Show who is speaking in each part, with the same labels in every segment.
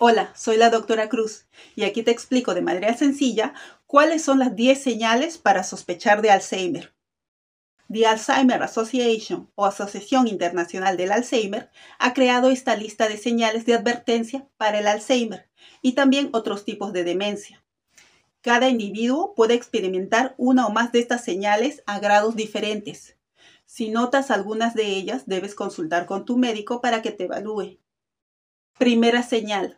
Speaker 1: Hola, soy la doctora Cruz y aquí te explico de manera sencilla cuáles son las 10 señales para sospechar de Alzheimer. The Alzheimer Association o Asociación Internacional del Alzheimer ha creado esta lista de señales de advertencia para el Alzheimer y también otros tipos de demencia. Cada individuo puede experimentar una o más de estas señales a grados diferentes. Si notas algunas de ellas, debes consultar con tu médico para que te evalúe. Primera señal.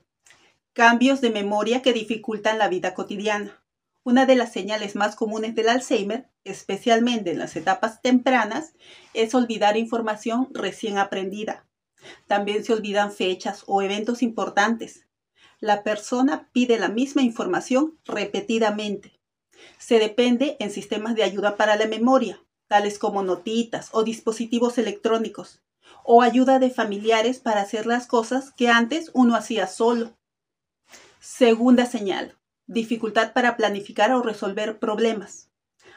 Speaker 1: Cambios de memoria que dificultan la vida cotidiana. Una de las señales más comunes del Alzheimer, especialmente en las etapas tempranas, es olvidar información recién aprendida. También se olvidan fechas o eventos importantes. La persona pide la misma información repetidamente. Se depende en sistemas de ayuda para la memoria, tales como notitas o dispositivos electrónicos, o ayuda de familiares para hacer las cosas que antes uno hacía solo. Segunda señal, dificultad para planificar o resolver problemas.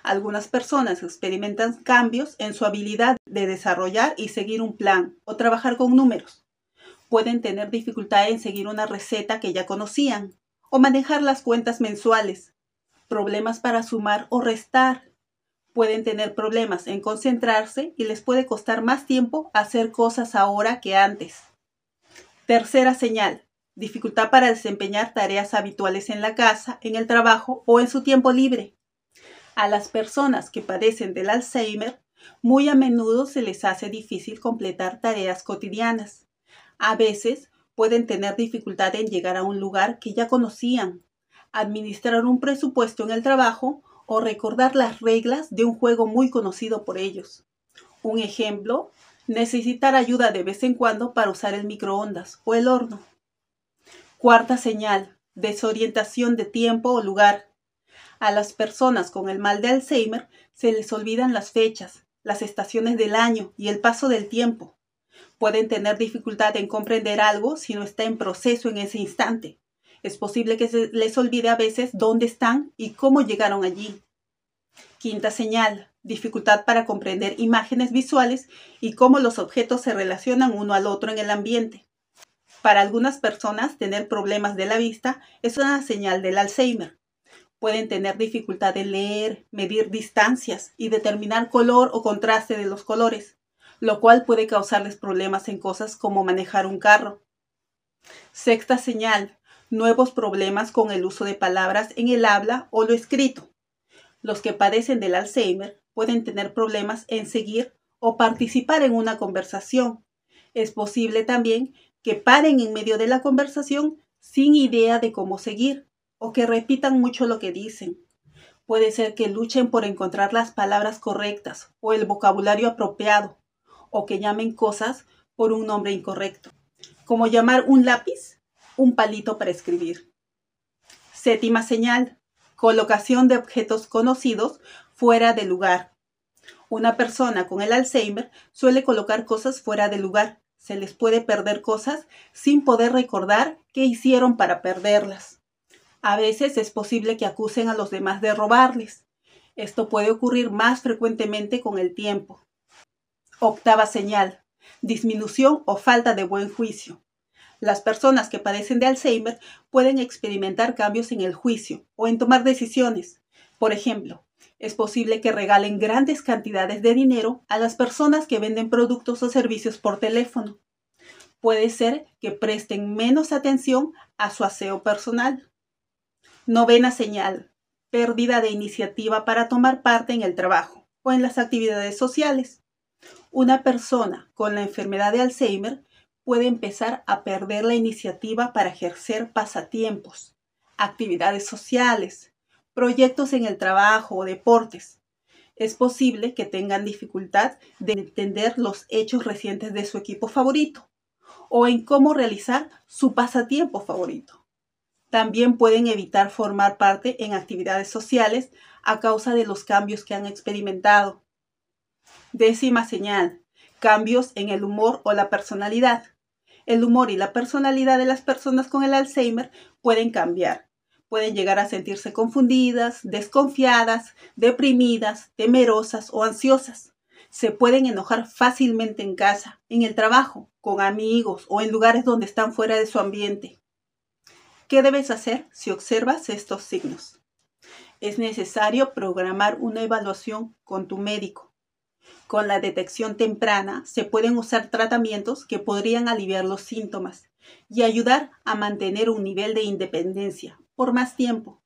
Speaker 1: Algunas personas experimentan cambios en su habilidad de desarrollar y seguir un plan o trabajar con números. Pueden tener dificultad en seguir una receta que ya conocían o manejar las cuentas mensuales. Problemas para sumar o restar. Pueden tener problemas en concentrarse y les puede costar más tiempo hacer cosas ahora que antes. Tercera señal, dificultad para desempeñar tareas habituales en la casa, en el trabajo o en su tiempo libre. A las personas que padecen del Alzheimer, muy a menudo se les hace difícil completar tareas cotidianas. A veces pueden tener dificultad en llegar a un lugar que ya conocían, administrar un presupuesto en el trabajo o recordar las reglas de un juego muy conocido por ellos. Un ejemplo, necesitar ayuda de vez en cuando para usar el microondas o el horno. Cuarta señal, desorientación de tiempo o lugar. A las personas con el mal de Alzheimer se les olvidan las fechas, las estaciones del año y el paso del tiempo. Pueden tener dificultad en comprender algo si no está en proceso en ese instante. Es posible que se les olvide a veces dónde están y cómo llegaron allí. Quinta señal, dificultad para comprender imágenes visuales y cómo los objetos se relacionan uno al otro en el ambiente. Para algunas personas, tener problemas de la vista es una señal del Alzheimer. Pueden tener dificultad en leer, medir distancias y determinar color o contraste de los colores, lo cual puede causarles problemas en cosas como manejar un carro. Sexta señal, nuevos problemas con el uso de palabras en el habla o lo escrito. Los que padecen del Alzheimer pueden tener problemas en seguir o participar en una conversación. Es posible también que paren en medio de la conversación sin idea de cómo seguir o que repitan mucho lo que dicen. Puede ser que luchen por encontrar las palabras correctas o el vocabulario apropiado o que llamen cosas por un nombre incorrecto, como llamar un lápiz un palito para escribir. Séptima señal, colocación de objetos conocidos fuera de lugar. Una persona con el Alzheimer suele colocar cosas fuera de lugar se les puede perder cosas sin poder recordar qué hicieron para perderlas. A veces es posible que acusen a los demás de robarles. Esto puede ocurrir más frecuentemente con el tiempo. Octava señal. Disminución o falta de buen juicio. Las personas que padecen de Alzheimer pueden experimentar cambios en el juicio o en tomar decisiones. Por ejemplo, es posible que regalen grandes cantidades de dinero a las personas que venden productos o servicios por teléfono. Puede ser que presten menos atención a su aseo personal. Novena señal. Pérdida de iniciativa para tomar parte en el trabajo o en las actividades sociales. Una persona con la enfermedad de Alzheimer puede empezar a perder la iniciativa para ejercer pasatiempos, actividades sociales, proyectos en el trabajo o deportes. Es posible que tengan dificultad de entender los hechos recientes de su equipo favorito o en cómo realizar su pasatiempo favorito. También pueden evitar formar parte en actividades sociales a causa de los cambios que han experimentado. Décima señal, cambios en el humor o la personalidad. El humor y la personalidad de las personas con el Alzheimer pueden cambiar pueden llegar a sentirse confundidas, desconfiadas, deprimidas, temerosas o ansiosas. Se pueden enojar fácilmente en casa, en el trabajo, con amigos o en lugares donde están fuera de su ambiente. ¿Qué debes hacer si observas estos signos? Es necesario programar una evaluación con tu médico. Con la detección temprana se pueden usar tratamientos que podrían aliviar los síntomas y ayudar a mantener un nivel de independencia por más tiempo.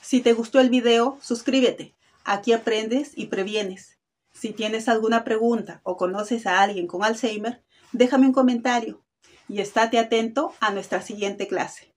Speaker 1: Si te gustó el video, suscríbete. Aquí aprendes y previenes. Si tienes alguna pregunta o conoces a alguien con Alzheimer, déjame un comentario y estate atento a nuestra siguiente clase.